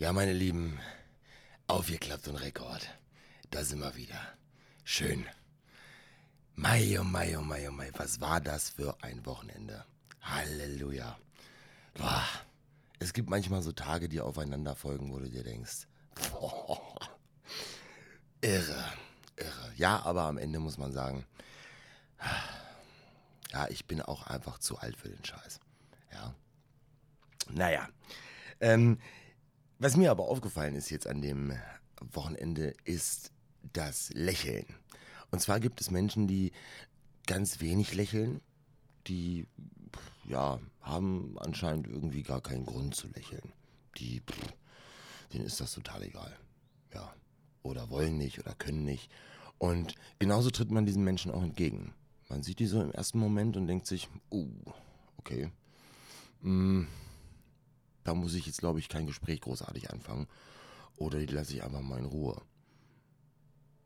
Ja, meine Lieben, aufgeklappt und Rekord. Da sind wir wieder. Schön. Mai, oh Mai, oh Mai, oh Mai, was war das für ein Wochenende? Halleluja. Boah. Es gibt manchmal so Tage, die aufeinander folgen, wo du dir denkst, boah, irre, irre. Ja, aber am Ende muss man sagen, ja, ich bin auch einfach zu alt für den Scheiß. Ja. Naja. Ähm, was mir aber aufgefallen ist jetzt an dem Wochenende, ist das Lächeln. Und zwar gibt es Menschen, die ganz wenig lächeln, die ja, haben anscheinend irgendwie gar keinen Grund zu lächeln. Die, pff, denen ist das total egal. Ja. Oder wollen nicht oder können nicht. Und genauso tritt man diesen Menschen auch entgegen. Man sieht die so im ersten Moment und denkt sich, uh, okay. Mm, da muss ich jetzt, glaube ich, kein Gespräch großartig anfangen. Oder die lasse ich einfach mal in Ruhe.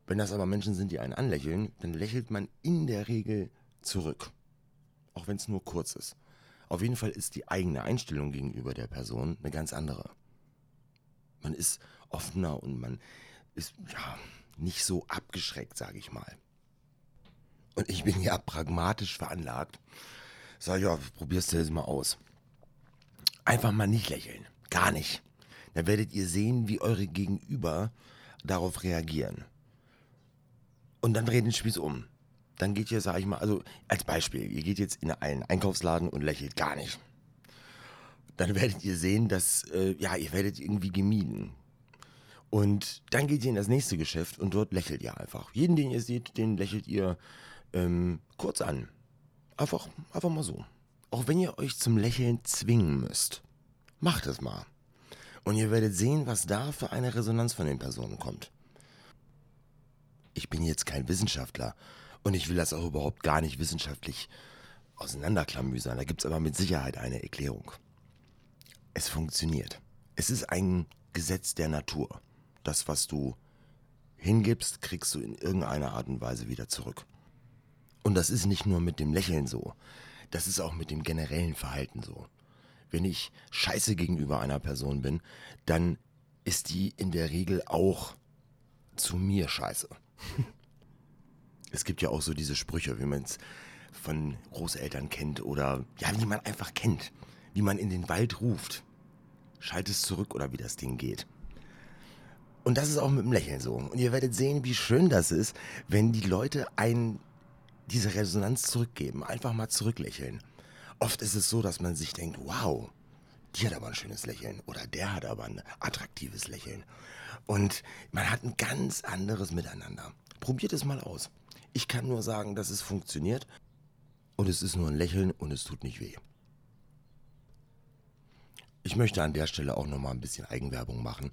Wenn das aber Menschen sind, die einen anlächeln, dann lächelt man in der Regel zurück. Auch wenn es nur kurz ist. Auf jeden Fall ist die eigene Einstellung gegenüber der Person eine ganz andere. Man ist offener und man ist ja nicht so abgeschreckt, sage ich mal. Und ich bin ja pragmatisch veranlagt. Sag ja, probierst du das mal aus. Einfach mal nicht lächeln. Gar nicht. Dann werdet ihr sehen, wie eure Gegenüber darauf reagieren. Und dann dreht den Spieß um. Dann geht ihr, sag ich mal, also als Beispiel, ihr geht jetzt in einen Einkaufsladen und lächelt gar nicht. Dann werdet ihr sehen, dass, äh, ja, ihr werdet irgendwie gemieden. Und dann geht ihr in das nächste Geschäft und dort lächelt ihr einfach. Jeden, den ihr seht, den lächelt ihr ähm, kurz an. Einfach, einfach mal so. Auch wenn ihr euch zum Lächeln zwingen müsst. Macht es mal. Und ihr werdet sehen, was da für eine Resonanz von den Personen kommt. Ich bin jetzt kein Wissenschaftler und ich will das auch überhaupt gar nicht wissenschaftlich auseinanderklamüsern. Da gibt es aber mit Sicherheit eine Erklärung. Es funktioniert. Es ist ein Gesetz der Natur. Das, was du hingibst, kriegst du in irgendeiner Art und Weise wieder zurück. Und das ist nicht nur mit dem Lächeln so. Das ist auch mit dem generellen Verhalten so. Wenn ich scheiße gegenüber einer Person bin, dann ist die in der Regel auch zu mir scheiße. es gibt ja auch so diese Sprüche, wie man es von Großeltern kennt oder ja, wie man einfach kennt, wie man in den Wald ruft. Schalt es zurück oder wie das Ding geht. Und das ist auch mit dem Lächeln so. Und ihr werdet sehen, wie schön das ist, wenn die Leute ein diese Resonanz zurückgeben, einfach mal zurücklächeln. Oft ist es so, dass man sich denkt, wow, die hat aber ein schönes Lächeln oder der hat aber ein attraktives Lächeln. Und man hat ein ganz anderes Miteinander. Probiert es mal aus. Ich kann nur sagen, dass es funktioniert und es ist nur ein Lächeln und es tut nicht weh. Ich möchte an der Stelle auch nochmal ein bisschen Eigenwerbung machen,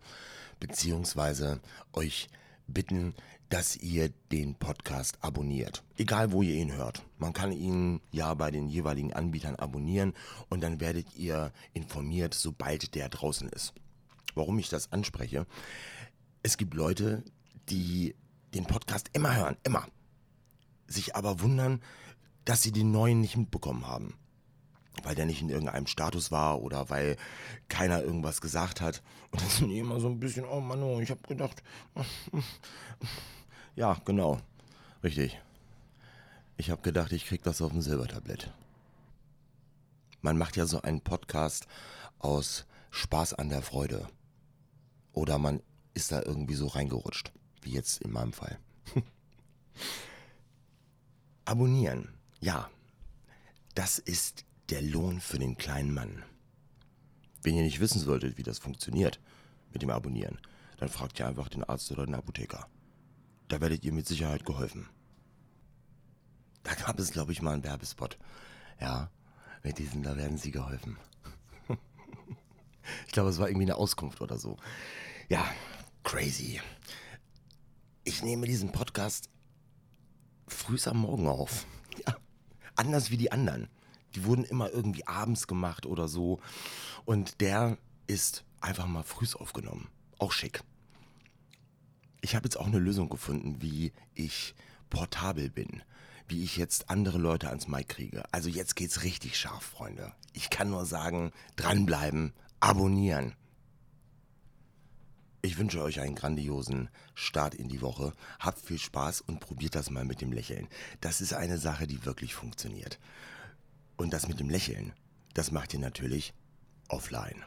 beziehungsweise euch bitten, dass ihr den Podcast abonniert. Egal, wo ihr ihn hört. Man kann ihn ja bei den jeweiligen Anbietern abonnieren und dann werdet ihr informiert, sobald der draußen ist. Warum ich das anspreche? Es gibt Leute, die den Podcast immer hören, immer. Sich aber wundern, dass sie den neuen nicht mitbekommen haben weil der nicht in irgendeinem Status war oder weil keiner irgendwas gesagt hat. Und dann sind die immer so ein bisschen, oh Mann, oh, ich habe gedacht, ja, genau, richtig. Ich habe gedacht, ich krieg das auf dem Silbertablett. Man macht ja so einen Podcast aus Spaß an der Freude. Oder man ist da irgendwie so reingerutscht, wie jetzt in meinem Fall. Abonnieren, ja, das ist der Lohn für den kleinen Mann. Wenn ihr nicht wissen solltet, wie das funktioniert mit dem Abonnieren, dann fragt ihr einfach den Arzt oder den Apotheker. Da werdet ihr mit Sicherheit geholfen. Da gab es, glaube ich, mal einen Werbespot. Ja, mit diesem, da werden sie geholfen. ich glaube, es war irgendwie eine Auskunft oder so. Ja, crazy. Ich nehme diesen Podcast frühs am Morgen auf. Ja, anders wie die anderen die wurden immer irgendwie abends gemacht oder so. Und der ist einfach mal frühs aufgenommen. Auch schick. Ich habe jetzt auch eine Lösung gefunden, wie ich portabel bin. Wie ich jetzt andere Leute ans Mic kriege. Also jetzt geht's richtig scharf, Freunde. Ich kann nur sagen, dranbleiben, abonnieren. Ich wünsche euch einen grandiosen Start in die Woche. Habt viel Spaß und probiert das mal mit dem Lächeln. Das ist eine Sache, die wirklich funktioniert. Und das mit dem Lächeln, das macht ihr natürlich offline.